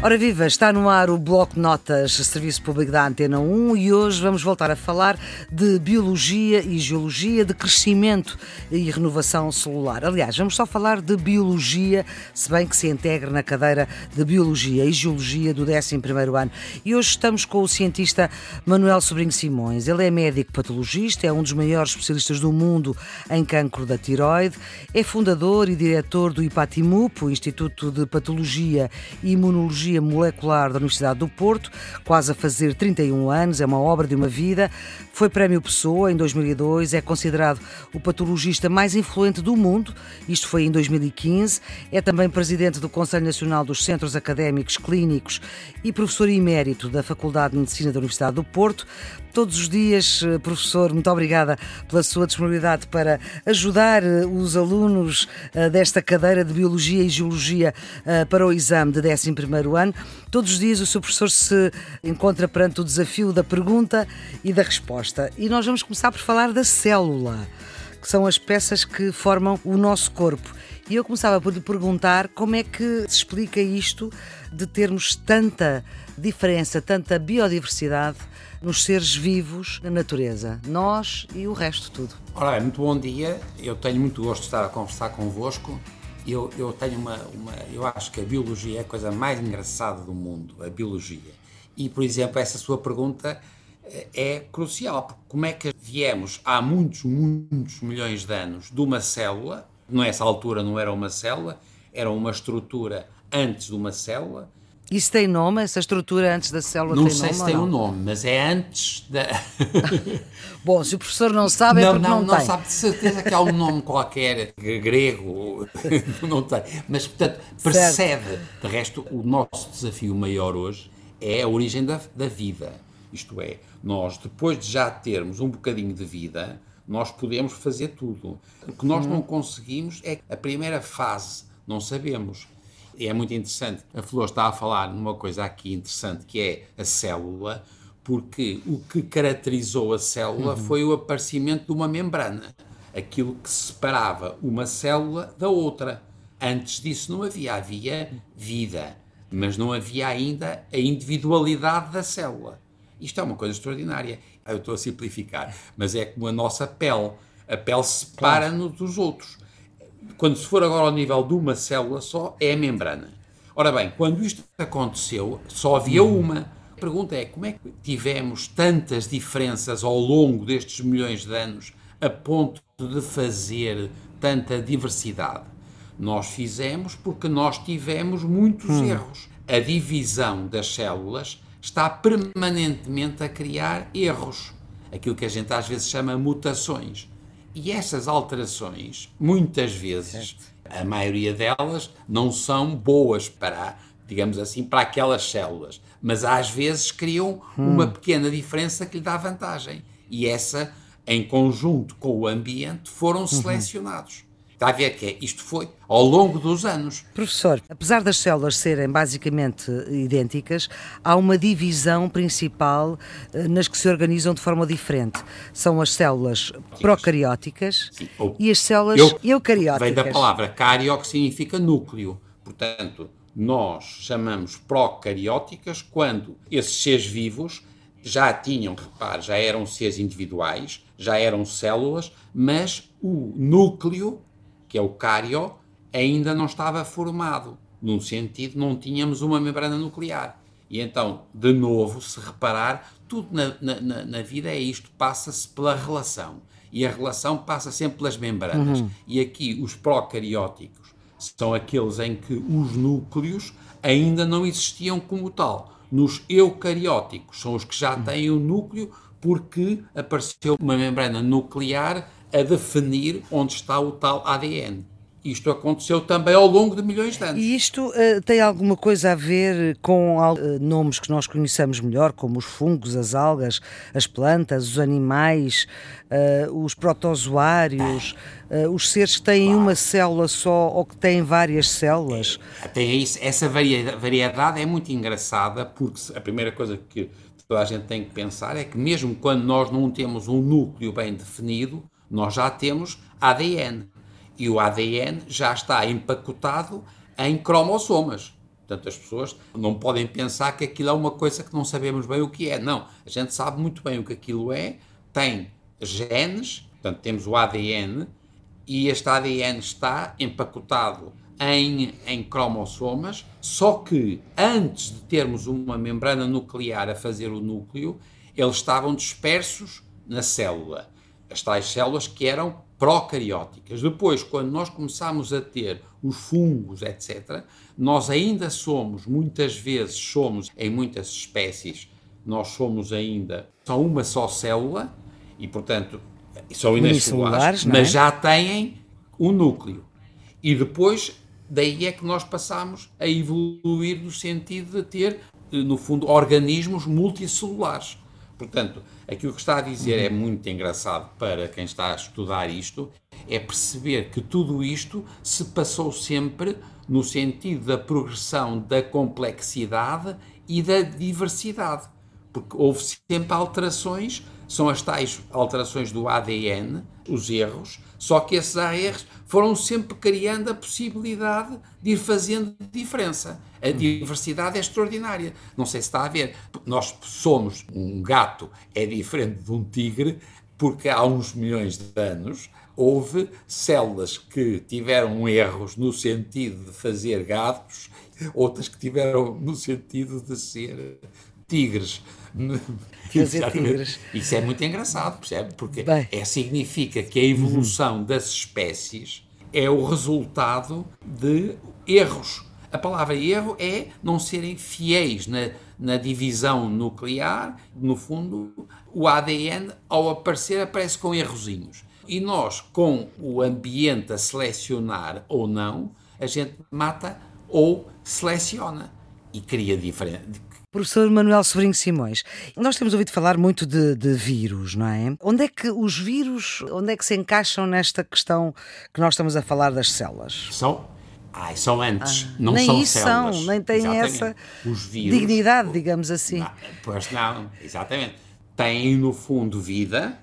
Ora viva, está no ar o Bloco Notas, Serviço Público da Antena 1 e hoje vamos voltar a falar de biologia e geologia, de crescimento e renovação celular. Aliás, vamos só falar de biologia, se bem que se integra na cadeira de biologia e geologia do 11º ano. E hoje estamos com o cientista Manuel Sobrinho Simões. Ele é médico patologista, é um dos maiores especialistas do mundo em cancro da tiroide, é fundador e diretor do IPATIMUP, Instituto de Patologia e Imunologia Biologia Molecular da Universidade do Porto, quase a fazer 31 anos, é uma obra de uma vida. Foi Prémio Pessoa em 2002, é considerado o patologista mais influente do mundo, isto foi em 2015. É também presidente do Conselho Nacional dos Centros Académicos Clínicos e professor emérito da Faculdade de Medicina da Universidade do Porto. Todos os dias, eh, professor, muito obrigada pela sua disponibilidade para ajudar eh, os alunos eh, desta cadeira de Biologia e Geologia para o exame de 11 ano. Todos os dias o seu professor se encontra perante o desafio da pergunta e da resposta. E nós vamos começar por falar da célula, que são as peças que formam o nosso corpo. E eu começava por lhe perguntar como é que se explica isto de termos tanta diferença, tanta biodiversidade nos seres vivos na natureza, nós e o resto tudo. Ora, muito bom dia. Eu tenho muito gosto de estar a conversar convosco. Eu, eu tenho uma, uma. Eu acho que a biologia é a coisa mais engraçada do mundo, a biologia. E, por exemplo, essa sua pergunta eh, é crucial, porque como é que viemos há muitos, muitos milhões de anos de uma célula, nessa altura não era uma célula, era uma estrutura antes de uma célula, isso tem nome? Essa estrutura antes da célula não tem nome? Não sei se tem um nome, mas é antes da. Bom, se o professor não sabe, é não, é porque não, não, não tem. sabe de certeza que há um nome qualquer grego, não tem. Mas, portanto, percebe. Certo. De resto, o nosso desafio maior hoje é a origem da, da vida. Isto é, nós, depois de já termos um bocadinho de vida, nós podemos fazer tudo. O que nós hum. não conseguimos é a primeira fase, não sabemos e é muito interessante. A Flor está a falar numa coisa aqui interessante que é a célula, porque o que caracterizou a célula uhum. foi o aparecimento de uma membrana, aquilo que separava uma célula da outra. Antes disso não havia, havia vida, mas não havia ainda a individualidade da célula. Isto é uma coisa extraordinária. Eu estou a simplificar, mas é como a nossa pele. A pele separa-nos dos outros quando se for agora ao nível de uma célula só, é a membrana. Ora bem, quando isto aconteceu, só havia uma. A pergunta é como é que tivemos tantas diferenças ao longo destes milhões de anos a ponto de fazer tanta diversidade? Nós fizemos porque nós tivemos muitos hum. erros. A divisão das células está permanentemente a criar erros. Aquilo que a gente às vezes chama mutações. E essas alterações, muitas vezes, certo. a maioria delas, não são boas para, digamos assim, para aquelas células, mas às vezes criam hum. uma pequena diferença que lhe dá vantagem. E essa, em conjunto com o ambiente, foram uhum. selecionados. Está a ver que é, isto foi ao longo dos anos. Professor, apesar das células serem basicamente idênticas, há uma divisão principal eh, nas que se organizam de forma diferente. São as células procarióticas Sim, e as células eu, eucarióticas. Vem da palavra cario, que significa núcleo. Portanto, nós chamamos procarióticas quando esses seres vivos já tinham, repare, já eram seres individuais, já eram células, mas o núcleo que é o cário, ainda não estava formado. Num sentido, não tínhamos uma membrana nuclear. E então, de novo, se reparar, tudo na, na, na vida é isto, passa-se pela relação. E a relação passa sempre pelas membranas. Uhum. E aqui, os procarióticos são aqueles em que os núcleos ainda não existiam como tal. Nos eucarióticos são os que já têm o núcleo porque apareceu uma membrana nuclear a definir onde está o tal ADN. Isto aconteceu também ao longo de milhões de anos. E isto uh, tem alguma coisa a ver com uh, nomes que nós conhecemos melhor, como os fungos, as algas, as plantas, os animais, uh, os protozoários, os seres que têm claro. uma célula só ou que têm várias células? É, tem isso, essa variedade é muito engraçada, porque a primeira coisa que toda a gente tem que pensar é que mesmo quando nós não temos um núcleo bem definido, nós já temos ADN. E o ADN já está empacotado em cromossomas. Portanto, as pessoas não podem pensar que aquilo é uma coisa que não sabemos bem o que é. Não, a gente sabe muito bem o que aquilo é. Tem genes, portanto, temos o ADN, e este ADN está empacotado em, em cromossomas, só que antes de termos uma membrana nuclear a fazer o núcleo, eles estavam dispersos na célula. As tais células que eram procarióticas. Depois, quando nós começamos a ter os fungos, etc., nós ainda somos, muitas vezes somos, em muitas espécies, nós somos ainda só uma só célula, e portanto são unicelulares, é? mas já têm um núcleo. E depois, daí é que nós passamos a evoluir no sentido de ter, no fundo, organismos multicelulares. Portanto, aquilo que está a dizer é muito engraçado para quem está a estudar isto, é perceber que tudo isto se passou sempre no sentido da progressão da complexidade e da diversidade, porque houve sempre alterações, são as tais alterações do ADN, os erros, só que esses ARs foram sempre criando a possibilidade de ir fazendo diferença. A diversidade é extraordinária. Não sei se está a ver. Nós somos um gato, é diferente de um tigre, porque há uns milhões de anos houve células que tiveram erros no sentido de fazer gatos, outras que tiveram no sentido de ser tigres. Fazer tigres. Isso é muito engraçado, percebe? Porque é, significa que a evolução uhum. das espécies é o resultado de erros. A palavra erro é não serem fiéis na, na divisão nuclear. No fundo, o ADN, ao aparecer, aparece com errozinhos. E nós, com o ambiente a selecionar ou não, a gente mata ou seleciona e cria diferente, Professor Manuel Sobrinho Simões, nós temos ouvido falar muito de, de, vírus, não é? Onde é que os vírus, onde é que se encaixam nesta questão que nós estamos a falar das células? São, ai, são antes, ah, não nem são isso células. São, nem têm exatamente. essa vírus, dignidade, digamos assim. Não, pois não, exatamente. Têm, no fundo, vida,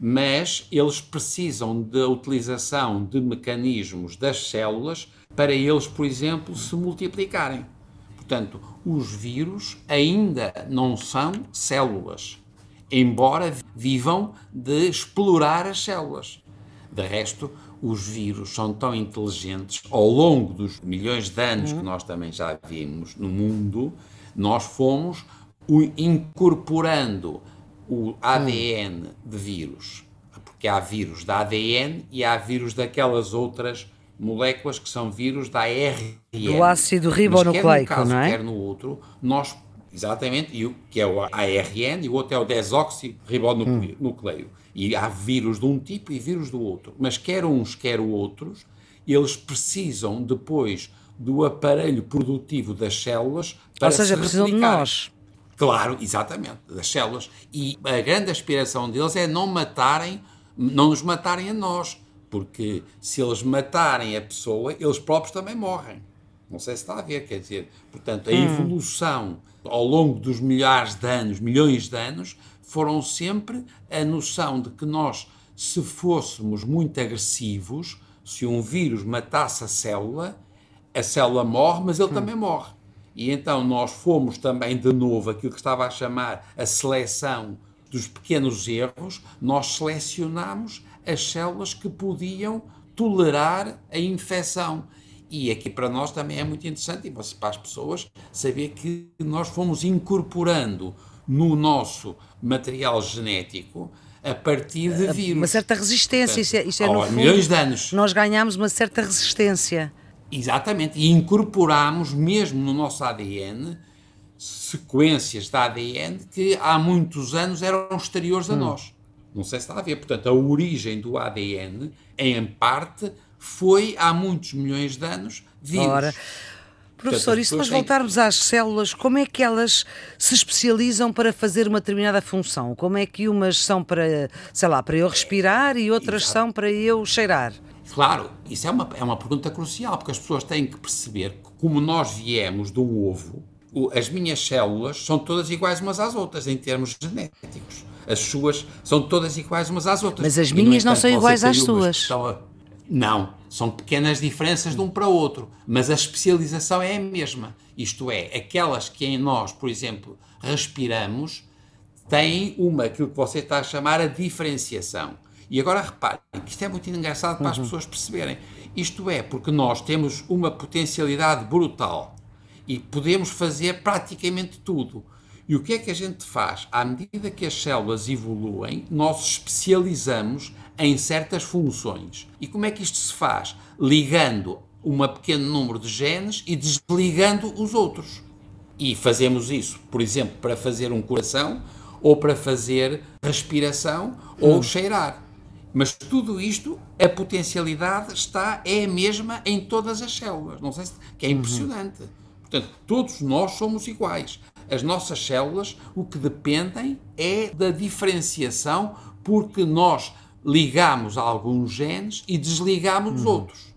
mas eles precisam da utilização de mecanismos das células para eles, por exemplo, se multiplicarem. Portanto, os vírus ainda não são células, embora vivam de explorar as células. De resto, os vírus são tão inteligentes, ao longo dos milhões de anos que nós também já vimos no mundo, nós fomos incorporando o ADN de vírus. Porque há vírus da ADN e há vírus daquelas outras moléculas que são vírus da ARN. Do ácido ribonucleico, caso, não é? Quer no outro, nós, exatamente, e o, que é o ARN e o outro é o desoxirribonucleio. Hum. E há vírus de um tipo e vírus do outro. Mas quer uns, quer outros, eles precisam depois do aparelho produtivo das células para Ou seja, se precisam de nós. Claro, exatamente, das células. E a grande aspiração deles é não matarem, não nos matarem a nós porque se eles matarem a pessoa, eles próprios também morrem. Não sei se está a ver, quer dizer, portanto, a hum. evolução ao longo dos milhares de anos, milhões de anos, foram sempre a noção de que nós, se fôssemos muito agressivos, se um vírus matasse a célula, a célula morre, mas ele hum. também morre. E então nós fomos também, de novo, aquilo que estava a chamar a seleção dos pequenos erros, nós selecionamos as células que podiam tolerar a infecção. E aqui para nós também é muito interessante, e para as pessoas, saber que nós fomos incorporando no nosso material genético a partir de vírus. Uma certa resistência, Portanto, isso é, é no fundo, milhões de anos. Nós ganhamos uma certa resistência. Exatamente, e incorporamos mesmo no nosso ADN sequências de ADN que há muitos anos eram exteriores a hum. nós. Não sei se está a ver. Portanto, a origem do ADN, em parte, foi há muitos milhões de anos vírus. Ora. Professor, e se nós voltarmos às células, como é que elas se especializam para fazer uma determinada função? Como é que umas são para, sei lá, para eu respirar e outras Exato. são para eu cheirar? Claro, isso é uma, é uma pergunta crucial, porque as pessoas têm que perceber que, como nós viemos um ovo, as minhas células são todas iguais umas às outras, em termos genéticos as suas são todas iguais umas às outras. Mas as minhas não são iguais às suas. A... Não, são pequenas diferenças de um para o outro, mas a especialização é a mesma. Isto é, aquelas que em nós, por exemplo, respiramos, têm uma, aquilo que você está a chamar a diferenciação. E agora repare, que isto é muito engraçado para as uhum. pessoas perceberem. Isto é, porque nós temos uma potencialidade brutal e podemos fazer praticamente tudo. E o que é que a gente faz? À medida que as células evoluem, nós especializamos em certas funções. E como é que isto se faz? Ligando um pequeno número de genes e desligando os outros. E fazemos isso, por exemplo, para fazer um coração, ou para fazer respiração, ou hum. cheirar. Mas tudo isto, a potencialidade está, é a mesma em todas as células. Não sei se, que é uhum. impressionante. Uhum. Portanto, todos nós somos iguais. As nossas células, o que dependem é da diferenciação, porque nós ligamos alguns genes e desligamos os uhum. outros.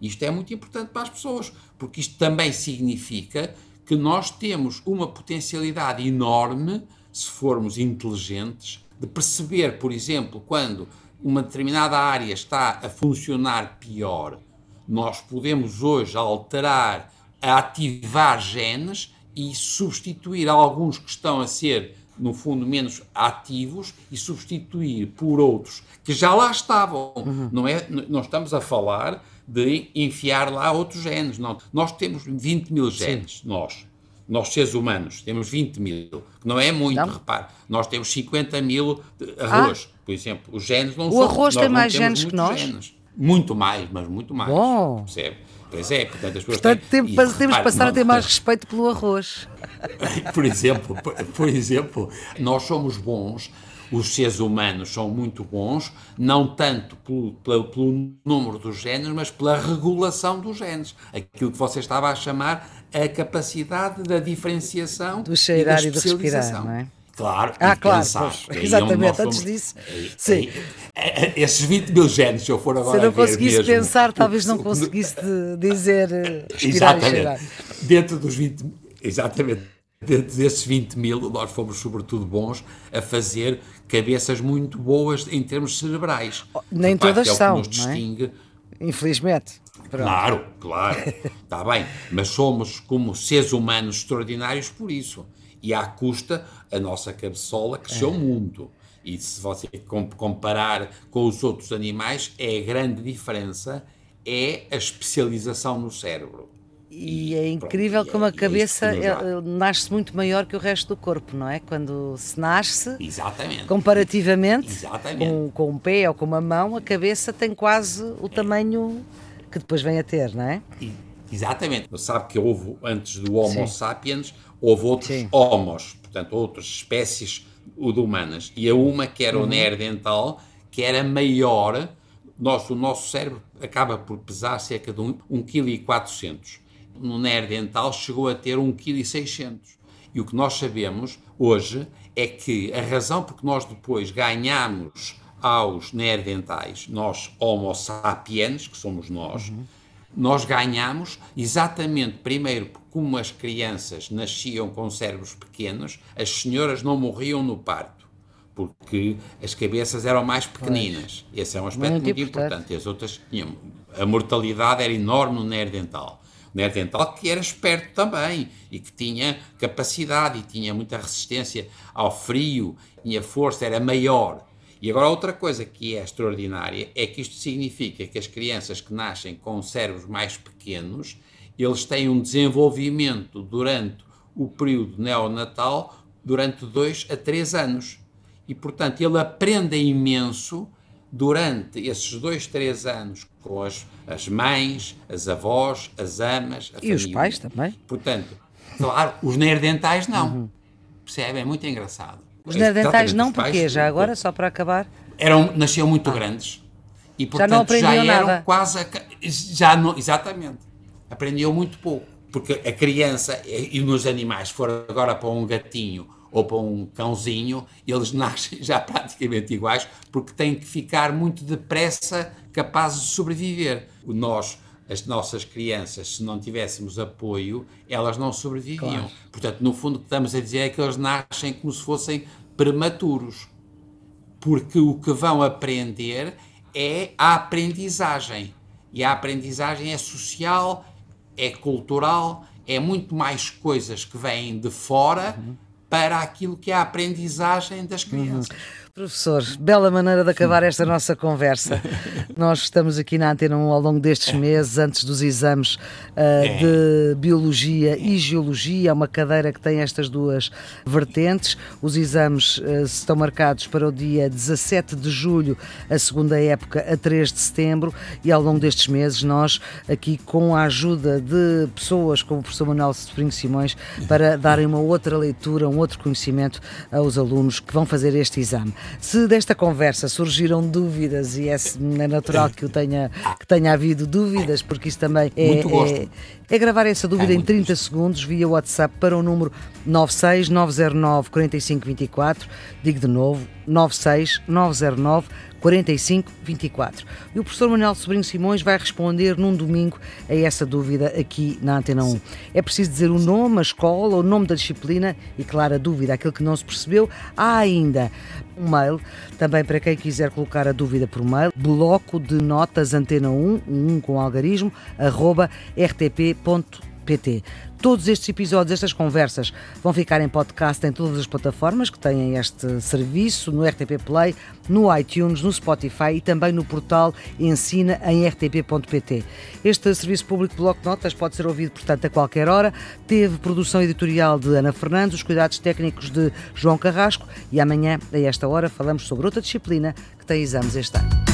Isto é muito importante para as pessoas, porque isto também significa que nós temos uma potencialidade enorme, se formos inteligentes, de perceber, por exemplo, quando uma determinada área está a funcionar pior, nós podemos hoje alterar, ativar genes e substituir alguns que estão a ser, no fundo, menos ativos e substituir por outros que já lá estavam. Uhum. Não, é, não estamos a falar de enfiar lá outros genes. Não. Nós temos 20 mil genes, Sim. nós. Nós, seres humanos, temos 20 mil, que não é muito, não. repare. Nós temos 50 mil arroz, ah. por exemplo. Os genes não o são. O arroz tem mais genes que nós? Genes. Muito mais, mas muito mais. Bom. Percebe? Pois é, portanto as pessoas portanto, têm, temos, temos que passar não, a ter mais respeito pelo arroz. Por exemplo, por, por exemplo, nós somos bons os seres humanos são muito bons, não tanto pelo, pelo, pelo, número dos genes, mas pela regulação dos genes. Aquilo que você estava a chamar a capacidade da diferenciação do cheirar e, da e de respirar, não é? Claro, ah, claro, pensar, pois, exatamente, antes disso. Sim. Esses 20 mil genes, se eu for agora. Se eu não conseguisse mesmo, pensar, talvez não conseguisse dizer eh, exatamente. Dentro dos 20. Exatamente Dentro desses 20 mil, nós fomos sobretudo bons a fazer cabeças muito boas em termos cerebrais. Oh, nem Repare, todas é são, nos é? distingue. É? Infelizmente. Pronto. Claro, claro, está bem, mas somos como seres humanos extraordinários por isso. E à custa, a nossa cabeçola cresceu é. muito. E se você comparar com os outros animais, é a grande diferença é a especialização no cérebro. E é incrível Pronto, como a é cabeça é nasce muito maior que o resto do corpo, não é? Quando se nasce, Exatamente. comparativamente, Exatamente. Com, com um pé ou com uma mão, a cabeça tem quase o é. tamanho que depois vem a ter, não é? Exatamente. Sabe que houve, antes do Homo Sim. sapiens, houve outros Sim. homos, portanto, outras espécies humanas. E a uma que era o uhum. neandertal, que era maior, nosso, o nosso cérebro acaba por pesar cerca de 1,4 kg no Neandertal chegou a ter 1,6 kg. E o que nós sabemos hoje é que a razão por que nós depois ganhamos aos neandertais, nós homo sapiens, que somos nós, uhum. Nós ganhamos exatamente, primeiro, porque como as crianças nasciam com cérebros pequenos, as senhoras não morriam no parto, porque as cabeças eram mais pequeninas. Pois. Esse é um aspecto muito, muito importante. As outras tinham. A mortalidade era enorme no neandertal neandertal que era esperto também e que tinha capacidade e tinha muita resistência ao frio, tinha força, era maior. E agora outra coisa que é extraordinária é que isto significa que as crianças que nascem com cérebros mais pequenos, eles têm um desenvolvimento durante o período neonatal durante dois a três anos. E, portanto, ele aprende imenso durante esses dois, três anos com as, as mães, as avós, as amas, a E família. os pais também. Portanto, claro, os neandertais não. Uhum. Percebe? É muito engraçado. Os neandertais não, porque já agora, só para acabar. Eram, nasciam muito grandes. E, portanto, já, não já eram nada. quase. A, já não, exatamente. Aprendiam muito pouco. Porque a criança e nos animais, se for agora para um gatinho ou para um cãozinho, eles nascem já praticamente iguais, porque têm que ficar muito depressa capazes de sobreviver. Nós, as nossas crianças, se não tivéssemos apoio, elas não sobreviviam. Claro. Portanto, no fundo, o que estamos a dizer é que eles nascem como se fossem prematuros, porque o que vão aprender é a aprendizagem. E a aprendizagem é social, é cultural, é muito mais coisas que vêm de fora uhum. para aquilo que é a aprendizagem das crianças. Uhum. Professor, bela maneira de acabar esta nossa conversa. Nós estamos aqui na Antena 1 ao longo destes meses, antes dos exames uh, de Biologia e Geologia, é uma cadeira que tem estas duas vertentes. Os exames uh, estão marcados para o dia 17 de julho, a segunda época, a 3 de setembro, e ao longo destes meses nós, aqui com a ajuda de pessoas como o professor Manuel Sobrinho Simões, para darem uma outra leitura, um outro conhecimento aos alunos que vão fazer este exame. Se desta conversa surgiram dúvidas, e é, é natural que, tenha, que tenha havido dúvidas, porque isso também é, é, é, gravar essa dúvida é em 30 gosto. segundos via WhatsApp para o número 96909 4524. Digo de novo, 96909 4524. E o professor Manuel Sobrinho Simões vai responder num domingo a essa dúvida aqui na Antena 1. É preciso dizer o nome, a escola, o nome da disciplina e, claro, a dúvida, aquilo que não se percebeu. Há ainda um mail, também para quem quiser colocar a dúvida por mail, bloco de notas antena 1, 1 com algarismo, arroba rtp.pt PT. Todos estes episódios, estas conversas, vão ficar em podcast em todas as plataformas que têm este serviço, no RTP Play, no iTunes, no Spotify e também no portal Ensina em rtp.pt. Este serviço público de Bloco de Notas pode ser ouvido, portanto, a qualquer hora. Teve produção editorial de Ana Fernandes, os cuidados técnicos de João Carrasco e amanhã, a esta hora, falamos sobre outra disciplina que tem exames este ano.